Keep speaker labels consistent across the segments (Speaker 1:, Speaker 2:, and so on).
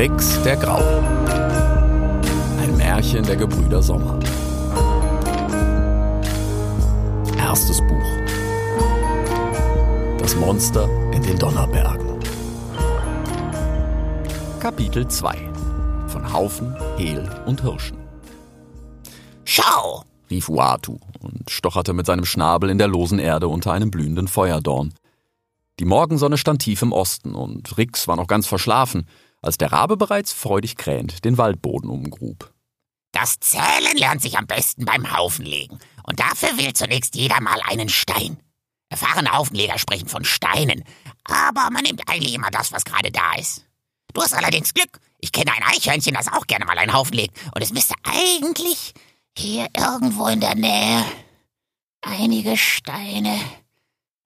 Speaker 1: Rix der Graue. Ein Märchen der Gebrüder Sommer. Erstes Buch. Das Monster in den Donnerbergen. Kapitel 2. Von Haufen, Hehl und Hirschen. Schau! rief Uatu und stocherte mit seinem Schnabel in der losen Erde unter einem blühenden Feuerdorn. Die Morgensonne stand tief im Osten und Rix war noch ganz verschlafen, als der Rabe bereits freudig krähend den Waldboden umgrub.
Speaker 2: Das Zählen lernt sich am besten beim Haufenlegen. Und dafür wählt zunächst jeder mal einen Stein. Erfahrene Haufenleger sprechen von Steinen, aber man nimmt eigentlich immer das, was gerade da ist. Du hast allerdings Glück. Ich kenne ein Eichhörnchen, das auch gerne mal einen Haufen legt. Und es müsste eigentlich hier irgendwo in der Nähe einige Steine.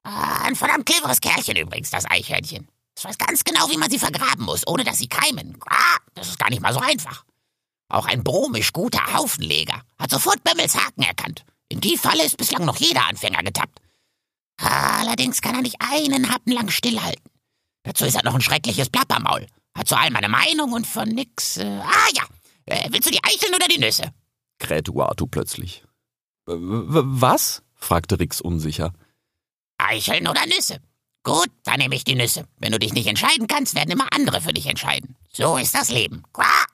Speaker 2: Ah, ein verdammt cleveres Kerlchen übrigens, das Eichhörnchen. Es weiß ganz genau, wie man sie vergraben muss, ohne dass sie keimen. Ah, das ist gar nicht mal so einfach. Auch ein bromisch guter Haufenleger hat sofort Bömmels Haken erkannt. In die Falle ist bislang noch jeder Anfänger getappt. Allerdings kann er nicht einen Happen lang stillhalten. Dazu ist er noch ein schreckliches Plappermaul. Hat zu allem eine Meinung und von nix. Äh, ah ja, äh, willst du die Eicheln oder die Nüsse?
Speaker 1: krähte Uatu plötzlich. Was? fragte Rix unsicher.
Speaker 2: Eicheln oder Nüsse? Gut, dann nehme ich die Nüsse. Wenn du dich nicht entscheiden kannst, werden immer andere für dich entscheiden. So ist das Leben. Quah!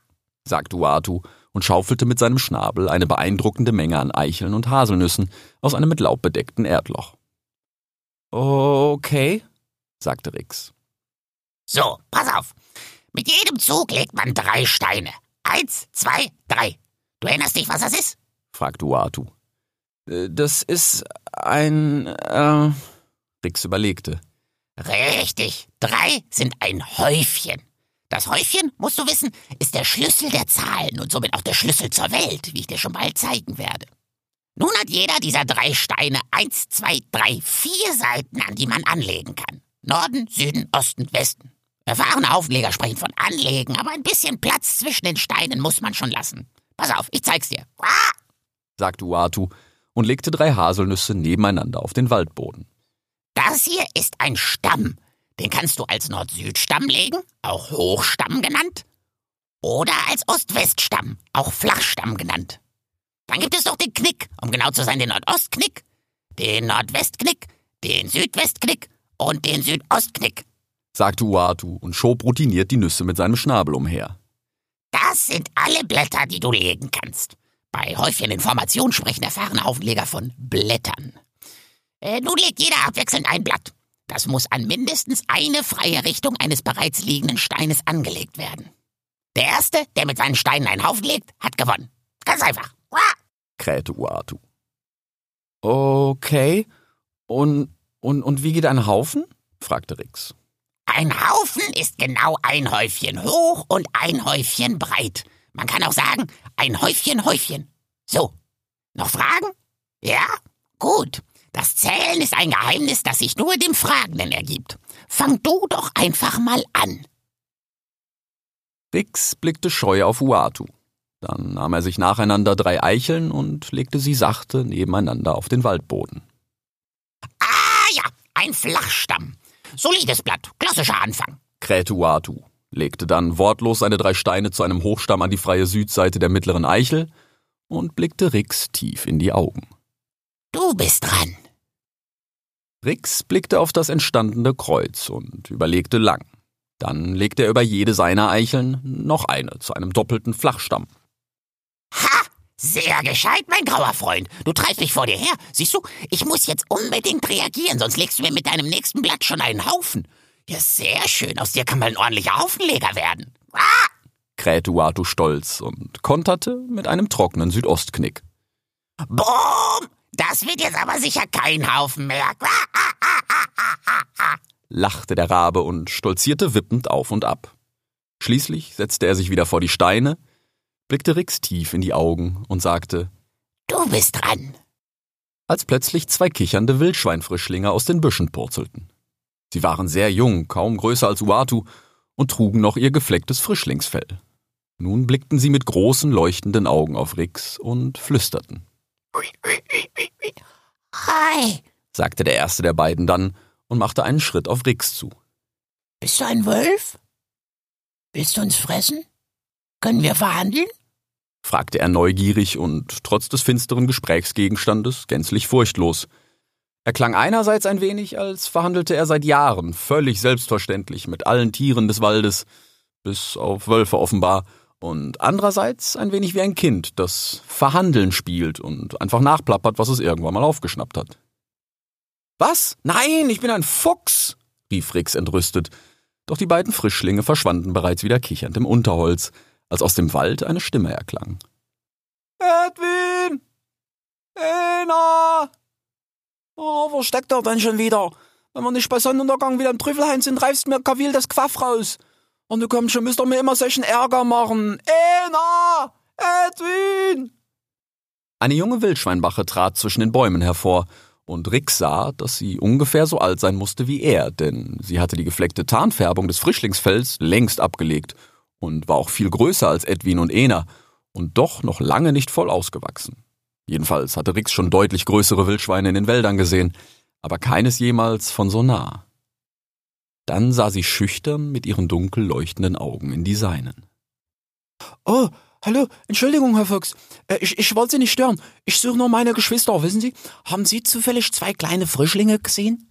Speaker 1: sagte Uatu und schaufelte mit seinem Schnabel eine beeindruckende Menge an Eicheln und Haselnüssen aus einem mit Laub bedeckten Erdloch. Okay, sagte Rix.
Speaker 2: So, pass auf. Mit jedem Zug legt man drei Steine. Eins, zwei, drei. Du erinnerst dich, was das ist?
Speaker 1: fragte Uatu. Äh, das ist ein. Äh. Rix überlegte.
Speaker 2: Richtig. Drei sind ein Häufchen. Das Häufchen, musst du wissen, ist der Schlüssel der Zahlen und somit auch der Schlüssel zur Welt, wie ich dir schon bald zeigen werde. Nun hat jeder dieser drei Steine eins, zwei, drei, vier Seiten, an die man anlegen kann. Norden, Süden, Osten, Westen. Erfahrene Aufleger sprechen von Anlegen, aber ein bisschen Platz zwischen den Steinen muss man schon lassen. Pass auf, ich zeig's dir. Ah!
Speaker 1: sagte Uatu und legte drei Haselnüsse nebeneinander auf den Waldboden.
Speaker 2: Das hier ist ein Stamm. Den kannst du als Nord-Süd-Stamm legen, auch Hochstamm genannt. Oder als Ost-West-Stamm, auch Flachstamm genannt. Dann gibt es noch den Knick, um genau zu sein, den Nordostknick, den Nordwestknick, den Südwestknick und den Südostknick,
Speaker 1: sagte Uatu und schob routiniert die Nüsse mit seinem Schnabel umher.
Speaker 2: Das sind alle Blätter, die du legen kannst. Bei Häufchen in Formation sprechen erfahrene Aufleger von Blättern. Äh, nun legt jeder abwechselnd ein Blatt. Das muss an mindestens eine freie Richtung eines bereits liegenden Steines angelegt werden. Der Erste, der mit seinen Steinen einen Haufen legt, hat gewonnen. Ganz einfach. Uah!
Speaker 1: krähte Uatu. Okay. Und, und, und wie geht ein Haufen? fragte Rix.
Speaker 2: Ein Haufen ist genau ein Häufchen hoch und ein Häufchen breit. Man kann auch sagen, ein Häufchen Häufchen. So. Noch Fragen? Ja? Gut. Das Zählen ist ein Geheimnis, das sich nur dem Fragenden ergibt. Fang du doch einfach mal an.
Speaker 1: Rix blickte scheu auf Uatu. Dann nahm er sich nacheinander drei Eicheln und legte sie sachte nebeneinander auf den Waldboden.
Speaker 2: Ah ja, ein Flachstamm. Solides Blatt, klassischer Anfang,
Speaker 1: krähte Uatu, legte dann wortlos seine drei Steine zu einem Hochstamm an die freie Südseite der mittleren Eichel und blickte Rix tief in die Augen.
Speaker 2: Du bist dran.
Speaker 1: Rix blickte auf das entstandene Kreuz und überlegte lang. Dann legte er über jede seiner Eicheln noch eine zu einem doppelten Flachstamm.
Speaker 2: Ha! Sehr gescheit, mein grauer Freund. Du treibst mich vor dir her. Siehst du, ich muss jetzt unbedingt reagieren, sonst legst du mir mit deinem nächsten Blatt schon einen Haufen. Ja, sehr schön. Aus dir kann mal ein ordentlicher Haufenleger werden. Ah!
Speaker 1: krähte Uatu stolz und konterte mit einem trockenen Südostknick.
Speaker 2: Boom! Das wird jetzt aber sicher kein Haufen mehr.
Speaker 1: lachte der Rabe und stolzierte wippend auf und ab. Schließlich setzte er sich wieder vor die Steine, blickte Rix tief in die Augen und sagte
Speaker 2: Du bist dran.
Speaker 1: Als plötzlich zwei kichernde Wildschweinfrischlinge aus den Büschen purzelten. Sie waren sehr jung, kaum größer als Uatu, und trugen noch ihr geflecktes Frischlingsfell. Nun blickten sie mit großen leuchtenden Augen auf Rix und flüsterten.
Speaker 2: Hi,
Speaker 1: sagte der erste der beiden dann und machte einen Schritt auf Rix zu.
Speaker 2: Bist du ein Wolf? Willst du uns fressen? Können wir verhandeln?
Speaker 1: fragte er neugierig und trotz des finsteren Gesprächsgegenstandes gänzlich furchtlos. Er klang einerseits ein wenig, als verhandelte er seit Jahren völlig selbstverständlich mit allen Tieren des Waldes, bis auf Wölfe offenbar, und andererseits ein wenig wie ein Kind, das Verhandeln spielt und einfach nachplappert, was es irgendwann mal aufgeschnappt hat. Was? Nein, ich bin ein Fuchs, rief Rix entrüstet, doch die beiden Frischlinge verschwanden bereits wieder kichernd im Unterholz, als aus dem Wald eine Stimme erklang. Edwin! Ena! Oh, wo steckt er denn schon wieder? Wenn wir nicht bei Sonnenuntergang wieder im Trüffelhain sind, reifst mir Kavil das Quaff raus. Und du kommst schon, müsst ihr mir immer solchen Ärger machen. Ena! Edwin! Eine junge Wildschweinbache trat zwischen den Bäumen hervor, und Rick sah, dass sie ungefähr so alt sein musste wie er, denn sie hatte die gefleckte Tarnfärbung des Frischlingsfells längst abgelegt und war auch viel größer als Edwin und Ena und doch noch lange nicht voll ausgewachsen. Jedenfalls hatte Rix schon deutlich größere Wildschweine in den Wäldern gesehen, aber keines jemals von so nah. Dann sah sie schüchtern mit ihren dunkel leuchtenden Augen in die seinen. Oh, hallo, Entschuldigung, Herr Fuchs. Äh, ich, ich wollte Sie nicht stören. Ich suche nur meine Geschwister, wissen Sie? Haben Sie zufällig zwei kleine Frischlinge gesehen?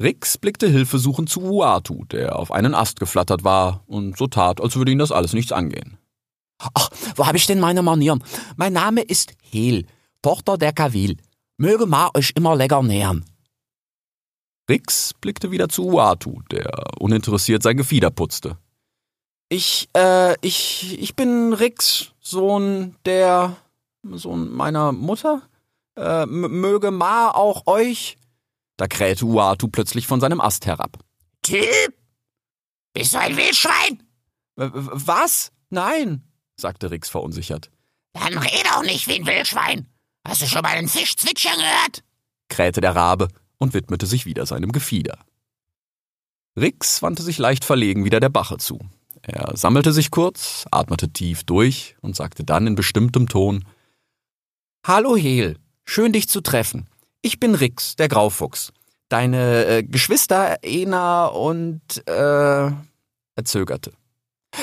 Speaker 1: Rix blickte hilfesuchend zu Uatu, der auf einen Ast geflattert war und so tat, als würde ihn das alles nichts angehen. Ach, wo habe ich denn meine Manieren? Mein Name ist Hel, Tochter der Kavil. Möge Ma euch immer lecker nähern. Rix blickte wieder zu Uatu, der uninteressiert sein Gefieder putzte. Ich, äh, ich, ich bin Rix, Sohn der, Sohn meiner Mutter. Äh, möge Ma auch euch. Da krähte Uatu plötzlich von seinem Ast herab.
Speaker 2: Typ! Bist du ein Wildschwein?
Speaker 1: Was? Nein, sagte Rix verunsichert.
Speaker 2: Dann red auch nicht wie ein Wildschwein. Hast du schon mal einen Fisch zwitschern gehört?
Speaker 1: krähte der Rabe und widmete sich wieder seinem Gefieder. Rix wandte sich leicht verlegen wieder der Bache zu. Er sammelte sich kurz, atmete tief durch und sagte dann in bestimmtem Ton Hallo Hel, schön dich zu treffen. Ich bin Rix, der Graufuchs. Deine äh, Geschwister Ena und äh er zögerte.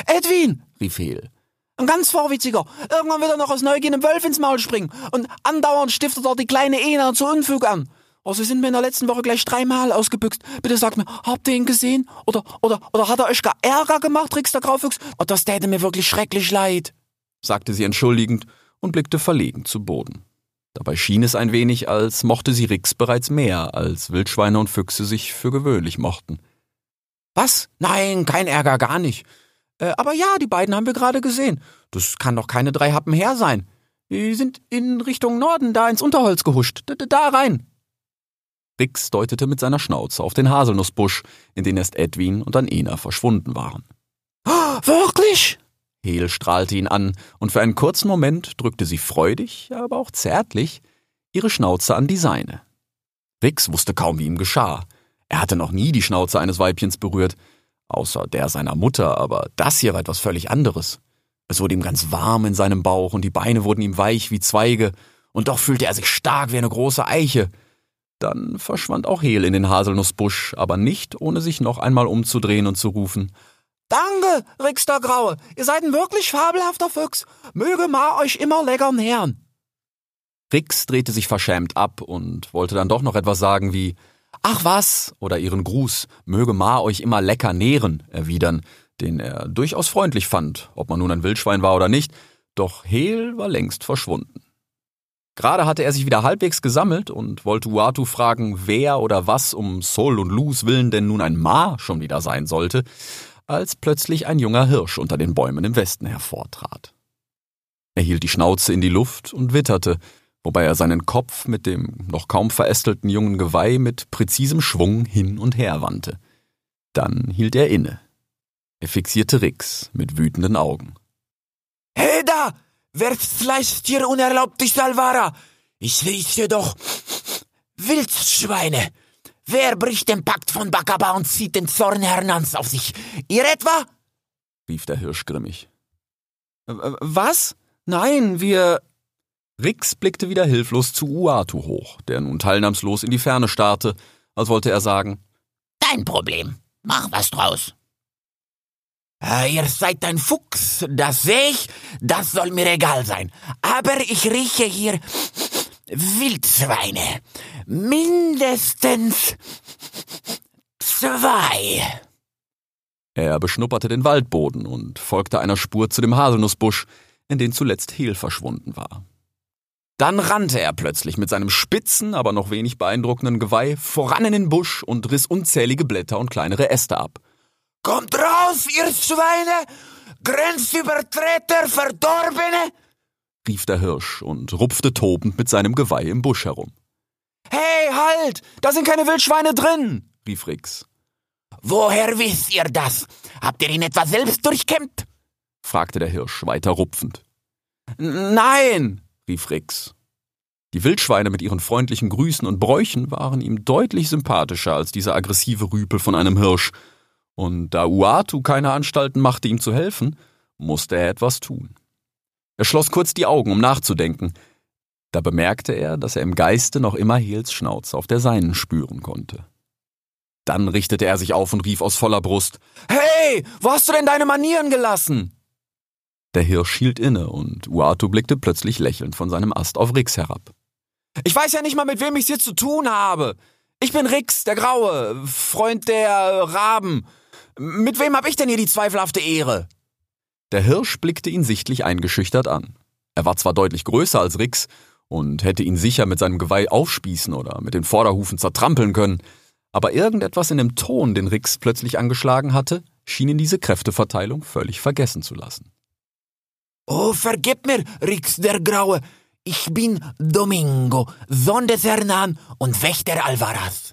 Speaker 1: Edwin, rief Hel. Ein ganz vorwitziger. Irgendwann wird er noch aus Neugier einem Wölf ins Maul springen. Und andauernd stiftet er die kleine Ena zu Unfug an. Oh, Sie sind mir in der letzten Woche gleich dreimal ausgebüxt. Bitte sagt mir, habt ihr ihn gesehen? Oder, oder, oder hat er euch gar Ärger gemacht, Rix der Graufuchs? Oh, das täte mir wirklich schrecklich leid, sagte sie entschuldigend und blickte verlegen zu Boden. Dabei schien es ein wenig, als mochte sie Rix bereits mehr, als Wildschweine und Füchse sich für gewöhnlich mochten. Was? Nein, kein Ärger, gar nicht. Äh, aber ja, die beiden haben wir gerade gesehen. Das kann doch keine drei Happen her sein. Die sind in Richtung Norden, da ins Unterholz gehuscht. D da rein. Rix deutete mit seiner Schnauze auf den Haselnussbusch, in den erst Edwin und dann Ena verschwunden waren. Oh, wirklich? Hel strahlte ihn an, und für einen kurzen Moment drückte sie freudig, aber auch zärtlich, ihre Schnauze an die seine. Rix wusste kaum, wie ihm geschah. Er hatte noch nie die Schnauze eines Weibchens berührt, außer der seiner Mutter, aber das hier war etwas völlig anderes. Es wurde ihm ganz warm in seinem Bauch und die Beine wurden ihm weich wie Zweige, und doch fühlte er sich stark wie eine große Eiche. Dann verschwand auch Hel in den Haselnussbusch, aber nicht, ohne sich noch einmal umzudrehen und zu rufen. Danke, Rix der Graue, ihr seid ein wirklich fabelhafter Fuchs. Möge Ma euch immer lecker nähern. Rix drehte sich verschämt ab und wollte dann doch noch etwas sagen wie Ach was, oder ihren Gruß, möge Ma euch immer lecker nähren, erwidern, den er durchaus freundlich fand, ob man nun ein Wildschwein war oder nicht, doch Hel war längst verschwunden. Gerade hatte er sich wieder halbwegs gesammelt und wollte Uatu fragen, wer oder was um Sol und Lus willen denn nun ein Ma schon wieder sein sollte, als plötzlich ein junger Hirsch unter den Bäumen im Westen hervortrat. Er hielt die Schnauze in die Luft und witterte, wobei er seinen Kopf mit dem noch kaum verästelten jungen Geweih mit präzisem Schwung hin und her wandte. Dann hielt er inne. Er fixierte Rix mit wütenden Augen. Hey da! Wer fleischt hier unerlaubt die Salvara? Ich rieche doch Wildschweine! Wer bricht den Pakt von Bakaba und zieht den Zorn Hernans auf sich? Ihr etwa? rief der Hirsch grimmig. Was? Nein, wir. Rix blickte wieder hilflos zu Uatu hoch, der nun teilnahmslos in die Ferne starrte, als wollte er sagen:
Speaker 2: Dein Problem. Mach was draus.
Speaker 3: Äh, ihr seid ein Fuchs, das sehe ich, das soll mir egal sein. Aber ich rieche hier Wildschweine. Mindestens zwei.
Speaker 1: Er beschnupperte den Waldboden und folgte einer Spur zu dem Haselnussbusch, in den zuletzt Hehl verschwunden war. Dann rannte er plötzlich mit seinem spitzen, aber noch wenig beeindruckenden Geweih voran in den Busch und riss unzählige Blätter und kleinere Äste ab.
Speaker 3: Kommt raus, ihr Schweine! Grenzübertreter, Verdorbene!
Speaker 1: rief der Hirsch und rupfte tobend mit seinem Geweih im Busch herum.
Speaker 4: Hey, halt! Da sind keine Wildschweine drin! rief Rix.
Speaker 3: Woher wisst ihr das? Habt ihr ihn etwa selbst durchkämmt?
Speaker 1: fragte der Hirsch weiter rupfend.
Speaker 4: Nein,
Speaker 1: rief Rix. Die Wildschweine mit ihren freundlichen Grüßen und Bräuchen waren ihm deutlich sympathischer als dieser aggressive Rüpel von einem Hirsch, und da Uatu keine Anstalten machte, ihm zu helfen, musste er etwas tun. Er schloss kurz die Augen, um nachzudenken. Da bemerkte er, dass er im Geiste noch immer Hels Schnauze auf der seinen spüren konnte. Dann richtete er sich auf und rief aus voller Brust:
Speaker 4: Hey, wo hast du denn deine Manieren gelassen?
Speaker 1: Der Hirsch hielt inne und Uatu blickte plötzlich lächelnd von seinem Ast auf Rix herab.
Speaker 4: Ich weiß ja nicht mal, mit wem ich's hier zu tun habe. Ich bin Rix, der Graue, Freund der Raben. Mit wem hab ich denn hier die zweifelhafte Ehre?
Speaker 1: Der Hirsch blickte ihn sichtlich eingeschüchtert an. Er war zwar deutlich größer als Rix und hätte ihn sicher mit seinem Geweih aufspießen oder mit den Vorderhufen zertrampeln können, aber irgendetwas in dem Ton, den Rix plötzlich angeschlagen hatte, schien ihn diese Kräfteverteilung völlig vergessen zu lassen.
Speaker 3: Oh, vergib mir, Rix der Graue. Ich bin Domingo, Sohn des Hernan und Wächter Alvaras.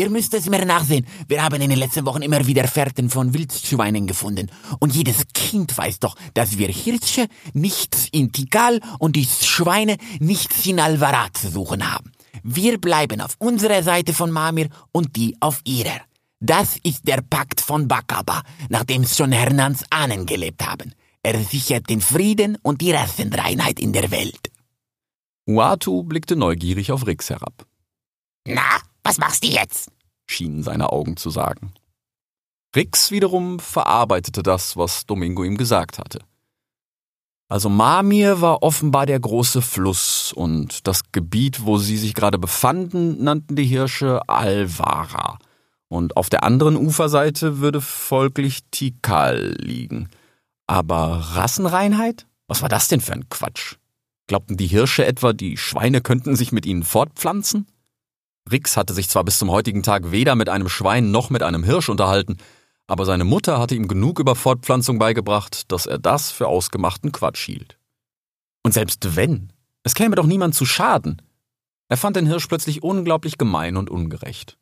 Speaker 3: Ihr müsst es mir nachsehen. Wir haben in den letzten Wochen immer wieder Fährten von Wildschweinen gefunden. Und jedes Kind weiß doch, dass wir Hirsche nichts in Tikal und die Schweine nichts in Alvarat zu suchen haben. Wir bleiben auf unserer Seite von Mamir und die auf ihrer. Das ist der Pakt von Bakaba, nachdem schon Hernans Ahnen gelebt haben. Er sichert den Frieden und die Rassenreinheit in der Welt.
Speaker 1: Uatu blickte neugierig auf Rix herab.
Speaker 2: Na, was machst du jetzt?
Speaker 1: schienen seine Augen zu sagen. Rix wiederum verarbeitete das, was Domingo ihm gesagt hatte. Also Mamir war offenbar der große Fluss und das Gebiet, wo sie sich gerade befanden, nannten die Hirsche Alvara. Und auf der anderen Uferseite würde folglich Tikal liegen. Aber Rassenreinheit? Was war das denn für ein Quatsch? Glaubten die Hirsche etwa, die Schweine könnten sich mit ihnen fortpflanzen? Rix hatte sich zwar bis zum heutigen Tag weder mit einem Schwein noch mit einem Hirsch unterhalten, aber seine Mutter hatte ihm genug über Fortpflanzung beigebracht, dass er das für ausgemachten Quatsch hielt. Und selbst wenn, es käme doch niemand zu Schaden. Er fand den Hirsch plötzlich unglaublich gemein und ungerecht.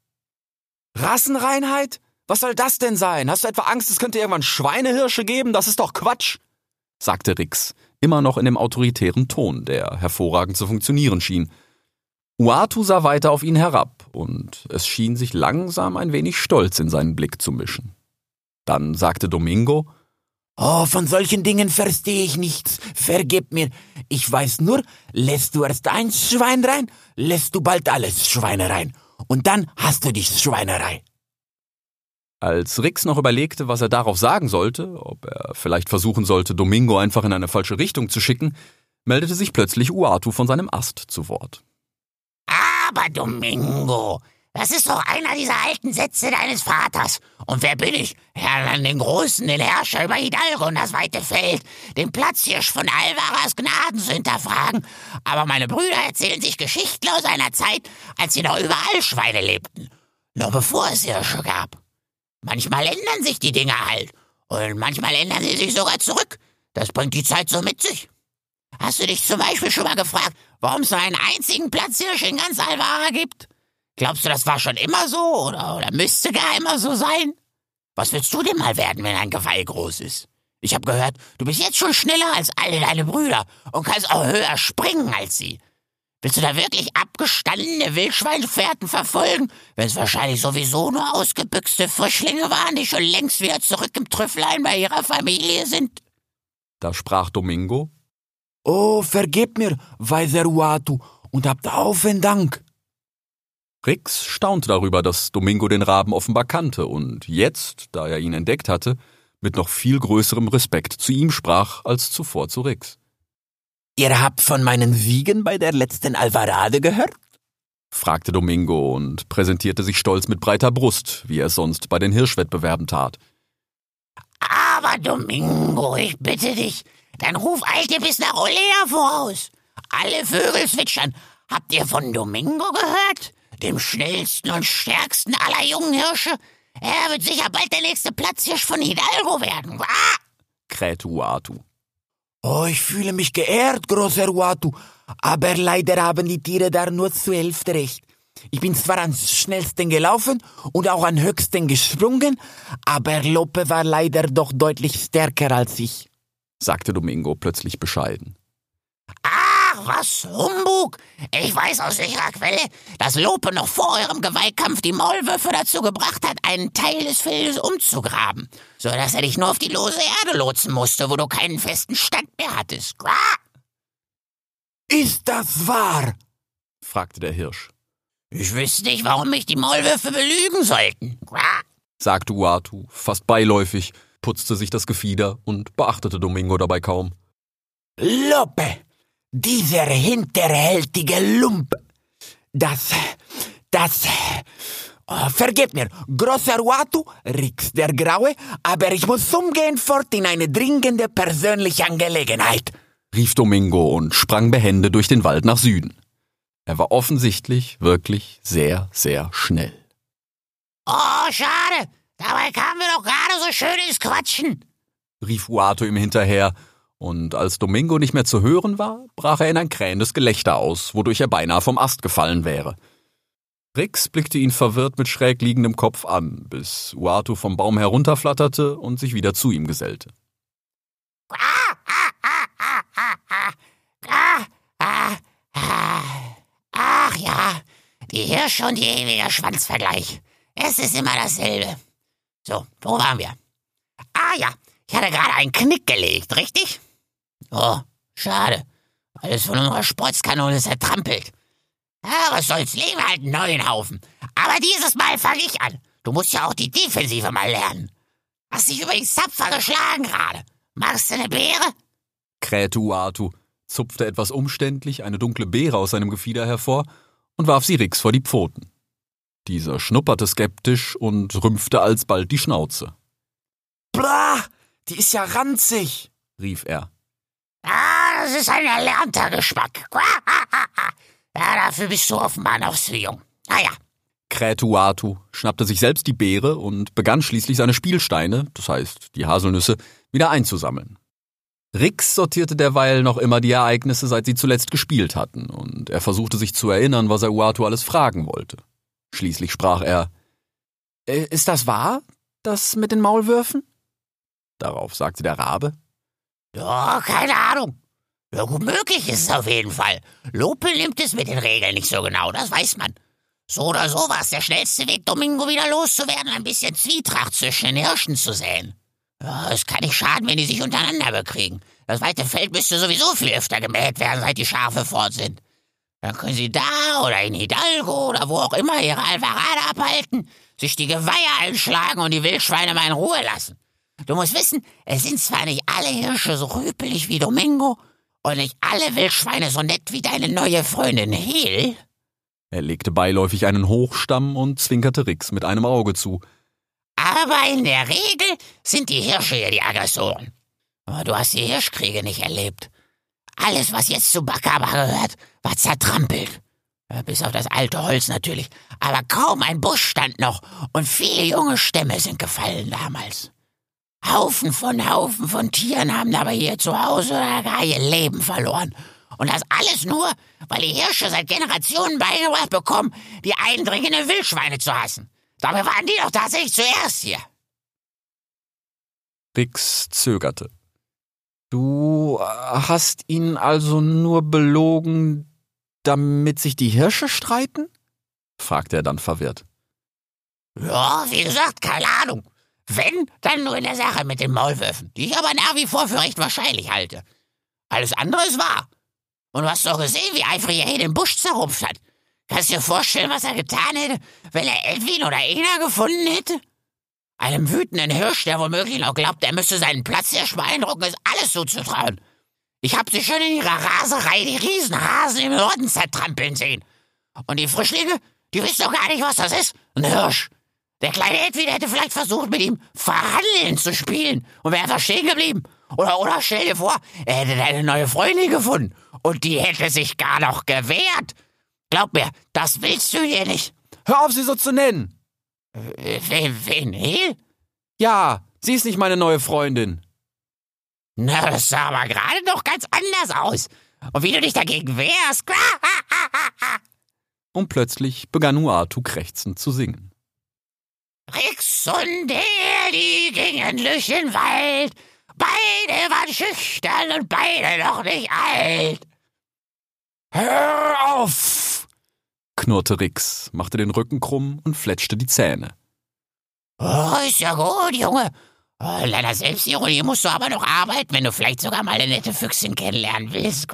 Speaker 4: Rassenreinheit? Was soll das denn sein? Hast du etwa Angst, es könnte irgendwann Schweinehirsche geben? Das ist doch Quatsch,
Speaker 1: sagte Rix, immer noch in dem autoritären Ton, der hervorragend zu funktionieren schien. Uatu sah weiter auf ihn herab, und es schien sich langsam ein wenig Stolz in seinen Blick zu mischen. Dann sagte Domingo
Speaker 3: Oh, von solchen Dingen verstehe ich nichts. Vergib mir. Ich weiß nur, lässt du erst ein Schwein rein, lässt du bald alles Schweine rein. Und dann hast du die Schweinerei.
Speaker 1: Als Rix noch überlegte, was er darauf sagen sollte, ob er vielleicht versuchen sollte, Domingo einfach in eine falsche Richtung zu schicken, meldete sich plötzlich Uatu von seinem Ast zu Wort.
Speaker 2: Aber Domingo, das ist doch einer dieser alten Sätze deines Vaters. Und wer bin ich? Herrn den Großen, den Herrscher über Hidalgo und das weite Feld, den Platzhirsch von Alvaras Gnaden zu hinterfragen. Aber meine Brüder erzählen sich Geschichten aus einer Zeit, als sie noch überall Schweine lebten. Noch bevor es Hirsche gab. Manchmal ändern sich die Dinge halt. Und manchmal ändern sie sich sogar zurück. Das bringt die Zeit so mit sich. Hast du dich zum Beispiel schon mal gefragt, warum es nur einen einzigen Platzhirsch in ganz Alvara gibt? Glaubst du, das war schon immer so oder, oder müsste gar immer so sein? Was willst du denn mal werden, wenn ein Geweih groß ist? Ich habe gehört, du bist jetzt schon schneller als alle deine Brüder und kannst auch höher springen als sie. Willst du da wirklich abgestandene Wildschweinfährten verfolgen, wenn es wahrscheinlich sowieso nur ausgebüxte Frischlinge waren, die schon längst wieder zurück im Trüfflein bei ihrer Familie sind?
Speaker 1: Da sprach Domingo.
Speaker 3: Oh, vergib mir, weiser Uatu, und habt Haufen Dank.
Speaker 1: Rix staunte darüber, dass Domingo den Raben offenbar kannte, und jetzt, da er ihn entdeckt hatte, mit noch viel größerem Respekt zu ihm sprach als zuvor zu Rix.
Speaker 3: Ihr habt von meinen Siegen bei der letzten Alvarade gehört?
Speaker 1: fragte Domingo und präsentierte sich stolz mit breiter Brust, wie er es sonst bei den Hirschwettbewerben tat.
Speaker 2: Aber Domingo, ich bitte dich, dann ruf eilte bis nach Olea voraus. Alle Vögel zwitschern. Habt ihr von Domingo gehört? Dem schnellsten und stärksten aller jungen Hirsche? Er wird sicher bald der nächste Platzhirsch von Hidalgo werden. Ah!
Speaker 1: krähte Uatu.
Speaker 3: Oh, ich fühle mich geehrt, großer Uatu, aber leider haben die Tiere da nur zur Hälfte recht. Ich bin zwar am schnellsten gelaufen und auch am höchsten gesprungen, aber Lope war leider doch deutlich stärker als ich,
Speaker 1: sagte Domingo plötzlich bescheiden.
Speaker 2: Ach, was Humbug! Ich weiß aus sicherer Quelle, dass Lope noch vor eurem Geweihkampf die Maulwürfe dazu gebracht hat, einen Teil des Feldes umzugraben, so dass er dich nur auf die lose Erde lotsen musste, wo du keinen festen Stand mehr hattest. Quah!
Speaker 3: Ist das wahr?
Speaker 1: fragte der Hirsch.
Speaker 2: Ich wüsste nicht, warum mich die Maulwürfe belügen sollten. Quah!
Speaker 1: sagte Uatu, fast beiläufig, putzte sich das Gefieder und beachtete Domingo dabei kaum.
Speaker 3: Lope, dieser hinterhältige Lump. Das, das, oh, vergebt mir, großer Uatu, Rix der Graue, aber ich muss umgehend fort in eine dringende persönliche Angelegenheit,
Speaker 1: rief Domingo und sprang behende durch den Wald nach Süden. Er war offensichtlich wirklich sehr, sehr schnell.
Speaker 2: Oh, schade. Dabei kamen wir doch gerade so schön ins Quatschen,
Speaker 1: rief Uato ihm hinterher, und als Domingo nicht mehr zu hören war, brach er in ein krähendes Gelächter aus, wodurch er beinahe vom Ast gefallen wäre. Rix blickte ihn verwirrt mit schräg liegendem Kopf an, bis Uato vom Baum herunterflatterte und sich wieder zu ihm gesellte.
Speaker 2: Ach ja, die Hirsche und die ewige Schwanzvergleich. Es ist immer dasselbe. So, wo waren wir? Ah ja, ich hatte gerade einen Knick gelegt, richtig? Oh, schade. Alles von unserer Sportskanone zertrampelt. Ja, was soll's, legen wir halt einen neuen Haufen. Aber dieses Mal fange ich an. Du musst ja auch die Defensive mal lernen. Hast dich übrigens tapfer geschlagen gerade. Magst du eine Beere?
Speaker 1: krähte Uatu, zupfte etwas umständlich eine dunkle Beere aus seinem Gefieder hervor und warf sie Rix vor die Pfoten. Dieser schnupperte skeptisch und rümpfte alsbald die Schnauze.
Speaker 4: Blah, die ist ja ranzig,
Speaker 1: rief er.
Speaker 2: Ah, das ist ein erlernter Geschmack. Ja, dafür bist du offenbar noch zu jung. Naja.
Speaker 1: krähte Uatu, schnappte sich selbst die Beere und begann schließlich seine Spielsteine, das heißt die Haselnüsse, wieder einzusammeln. Rix sortierte derweil noch immer die Ereignisse, seit sie zuletzt gespielt hatten, und er versuchte sich zu erinnern, was er Uatu alles fragen wollte. Schließlich sprach er
Speaker 4: Äh, Ist das wahr, das mit den Maulwürfen?
Speaker 1: Darauf sagte der Rabe
Speaker 2: Ja, keine Ahnung. Ja, gut möglich ist es auf jeden Fall. Lope nimmt es mit den Regeln nicht so genau, das weiß man. So oder so war es der schnellste Weg, Domingo wieder loszuwerden, ein bisschen Zwietracht zwischen den Hirschen zu säen. Ja, es kann nicht schaden, wenn die sich untereinander bekriegen. Das weite Feld müsste sowieso viel öfter gemäht werden, seit die Schafe fort sind. Dann können sie da oder in Hidalgo oder wo auch immer ihre Alvarade abhalten, sich die Geweihe einschlagen und die Wildschweine mal in Ruhe lassen. Du musst wissen, es sind zwar nicht alle Hirsche so rüpelig wie Domingo und nicht alle Wildschweine so nett wie deine neue Freundin Hel.
Speaker 1: Er legte beiläufig einen Hochstamm und zwinkerte Rix mit einem Auge zu.
Speaker 2: Aber in der Regel sind die Hirsche ja die Aggressoren. Aber du hast die Hirschkriege nicht erlebt. Alles, was jetzt zu Bakaba gehört, war zertrampelt. Bis auf das alte Holz natürlich. Aber kaum ein Busch stand noch und viele junge Stämme sind gefallen damals. Haufen von Haufen von Tieren haben dabei hier zu Hause oder gar ihr Leben verloren. Und das alles nur, weil die Hirsche seit Generationen beigebracht bekommen, die eindringenden Wildschweine zu hassen. Dabei waren die doch tatsächlich zuerst hier.
Speaker 1: Rix zögerte.
Speaker 4: Du hast ihn also nur belogen, damit sich die Hirsche streiten?
Speaker 1: fragte er dann verwirrt.
Speaker 2: Ja, wie gesagt, keine Ahnung. Wenn, dann nur in der Sache mit den Maulwürfen, die ich aber nach wie vor für recht wahrscheinlich halte. Alles andere ist wahr. Und du hast doch gesehen, wie eifrig er hier den Busch zerrupft hat. Kannst du dir vorstellen, was er getan hätte, wenn er Edwin oder Ena gefunden hätte? Einem wütenden Hirsch, der womöglich noch glaubt, er müsste seinen Platz hier beeindrucken, ist alles zuzutrauen. Ich hab sie schon in ihrer Raserei die Riesenhasen im Norden zertrampeln sehen. Und die Frischlinge, die wissen doch gar nicht, was das ist. Ein Hirsch. Der kleine Edwin hätte vielleicht versucht, mit ihm Verhandeln zu spielen und wäre einfach stehen geblieben. Oder, oder stell dir vor, er hätte eine neue Freundin gefunden und die hätte sich gar noch gewehrt. Glaub mir, das willst du hier nicht.
Speaker 4: Hör auf, sie so zu nennen.
Speaker 2: Hel?
Speaker 4: Ja, sie ist nicht meine neue Freundin.
Speaker 2: Na, das sah aber gerade noch ganz anders aus. Und wie du dich dagegen wehrst.
Speaker 1: Und plötzlich begann Uatu krächzend zu singen.
Speaker 2: Rix und der, die gingen durch den Wald. Beide waren schüchtern und beide noch nicht alt.
Speaker 4: Hör auf!
Speaker 1: Knurrte Rix, machte den Rücken krumm und fletschte die Zähne.
Speaker 2: Oh, ist ja gut, Junge. Oh, deiner Selbstironie musst du aber noch arbeiten, wenn du vielleicht sogar mal eine nette Füchsin kennenlernen willst.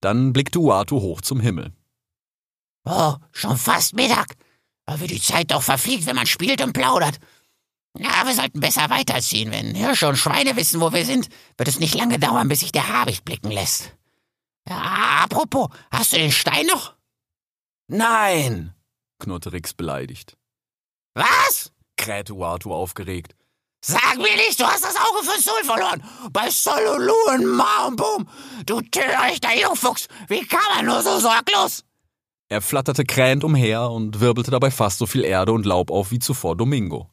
Speaker 1: Dann blickte Uatu hoch zum Himmel.
Speaker 2: Oh, schon fast Mittag. Aber wie die Zeit doch verfliegt, wenn man spielt und plaudert. Ja, wir sollten besser weiterziehen. Wenn Hirsche und Schweine wissen, wo wir sind, wird es nicht lange dauern, bis sich der Habicht blicken lässt. Ja, apropos, hast du den Stein noch?
Speaker 4: Nein!
Speaker 1: knurrte Rix beleidigt.
Speaker 2: Was?
Speaker 1: krähte Uatu aufgeregt.
Speaker 2: Sag mir nicht, du hast das Auge für Sol verloren. Bei Solulu und Ma und Boom. Du törichter Jungfuchs. Wie kann man nur so sorglos?
Speaker 1: Er flatterte krähend umher und wirbelte dabei fast so viel Erde und Laub auf wie zuvor Domingo.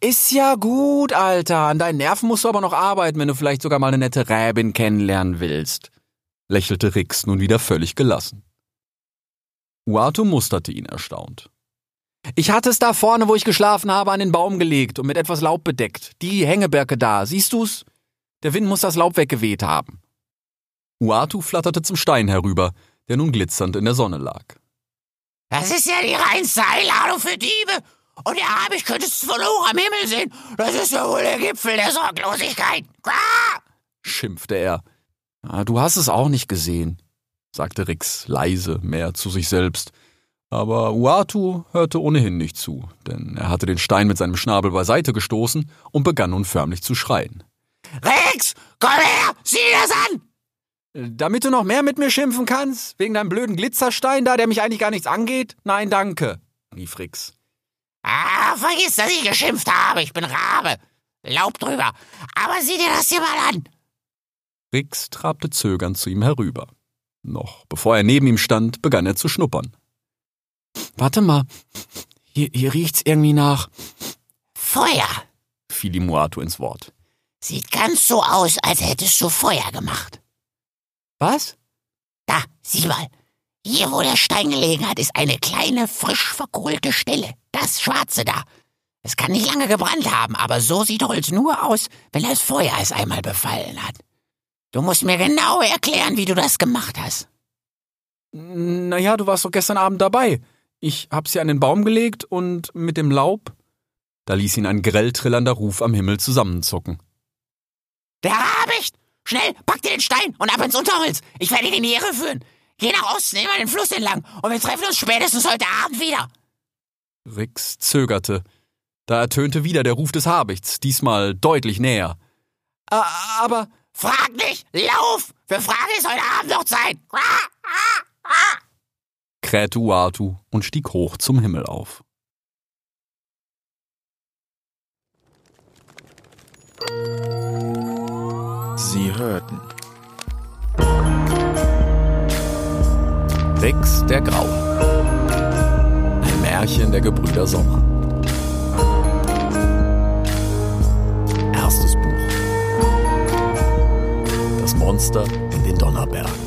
Speaker 4: Ist ja gut, Alter. An deinen Nerven musst du aber noch arbeiten, wenn du vielleicht sogar mal eine nette Räbin kennenlernen willst,
Speaker 1: lächelte Rix nun wieder völlig gelassen. Uatu musterte ihn erstaunt.
Speaker 4: Ich hatte es da vorne, wo ich geschlafen habe, an den Baum gelegt und mit etwas Laub bedeckt. Die Hängeberke da, siehst du's? Der Wind muss das Laub weggeweht haben.
Speaker 1: Uatu flatterte zum Stein herüber, der nun glitzernd in der Sonne lag.
Speaker 2: Das ist ja die reinste Einladung für Diebe. Und der Habicht könntest du von hoch am Himmel sehen. Das ist ja wohl der Gipfel der Sorglosigkeit. Ah!
Speaker 1: schimpfte er.
Speaker 4: Du hast es auch nicht gesehen,
Speaker 1: sagte Rix leise, mehr zu sich selbst. Aber Uatu hörte ohnehin nicht zu, denn er hatte den Stein mit seinem Schnabel beiseite gestoßen und begann nun förmlich zu schreien.
Speaker 2: Rex, komm her, sieh dir das an!
Speaker 4: Damit du noch mehr mit mir schimpfen kannst? Wegen deinem blöden Glitzerstein da, der mich eigentlich gar nichts angeht? Nein, danke, rief Rix.
Speaker 2: Ah, vergiss, dass ich geschimpft habe. Ich bin Rabe. Laub drüber. Aber sieh dir das hier mal an.
Speaker 1: Rix trabte zögernd zu ihm herüber. Noch bevor er neben ihm stand, begann er zu schnuppern.
Speaker 4: Warte mal. Hier, hier riecht's irgendwie nach.
Speaker 2: Feuer,
Speaker 1: fiel ihm Muato ins Wort.
Speaker 2: Sieht ganz so aus, als hättest du Feuer gemacht.
Speaker 4: Was?
Speaker 2: Da, sieh mal. Hier, wo der Stein gelegen hat, ist eine kleine, frisch verkohlte Stelle. Das Schwarze da. Es kann nicht lange gebrannt haben, aber so sieht Holz nur aus, wenn das Feuer es einmal befallen hat. Du musst mir genau erklären, wie du das gemacht hast.
Speaker 4: Naja, du warst doch gestern Abend dabei. Ich hab sie an den Baum gelegt und mit dem Laub.
Speaker 1: Da ließ ihn ein grell trillernder Ruf am Himmel zusammenzucken.
Speaker 2: Der Habicht! Schnell, pack dir den Stein und ab ins Unterholz. Ich werde ihn in die Irre führen. Geh nach Osten, immer den Fluss entlang und wir treffen uns spätestens heute Abend wieder.
Speaker 1: Rix zögerte. Da ertönte wieder der Ruf des Habichts, diesmal deutlich näher.
Speaker 4: Aber.
Speaker 2: Frag nicht! Lauf! Für Fragen ist heute Abend noch Zeit!
Speaker 1: krähte Uatu und stieg hoch zum Himmel auf.
Speaker 5: Sie hörten
Speaker 1: Rix der Graue. Ein Märchen der Gebrüder Sommer. Monster in den Donnerbergen.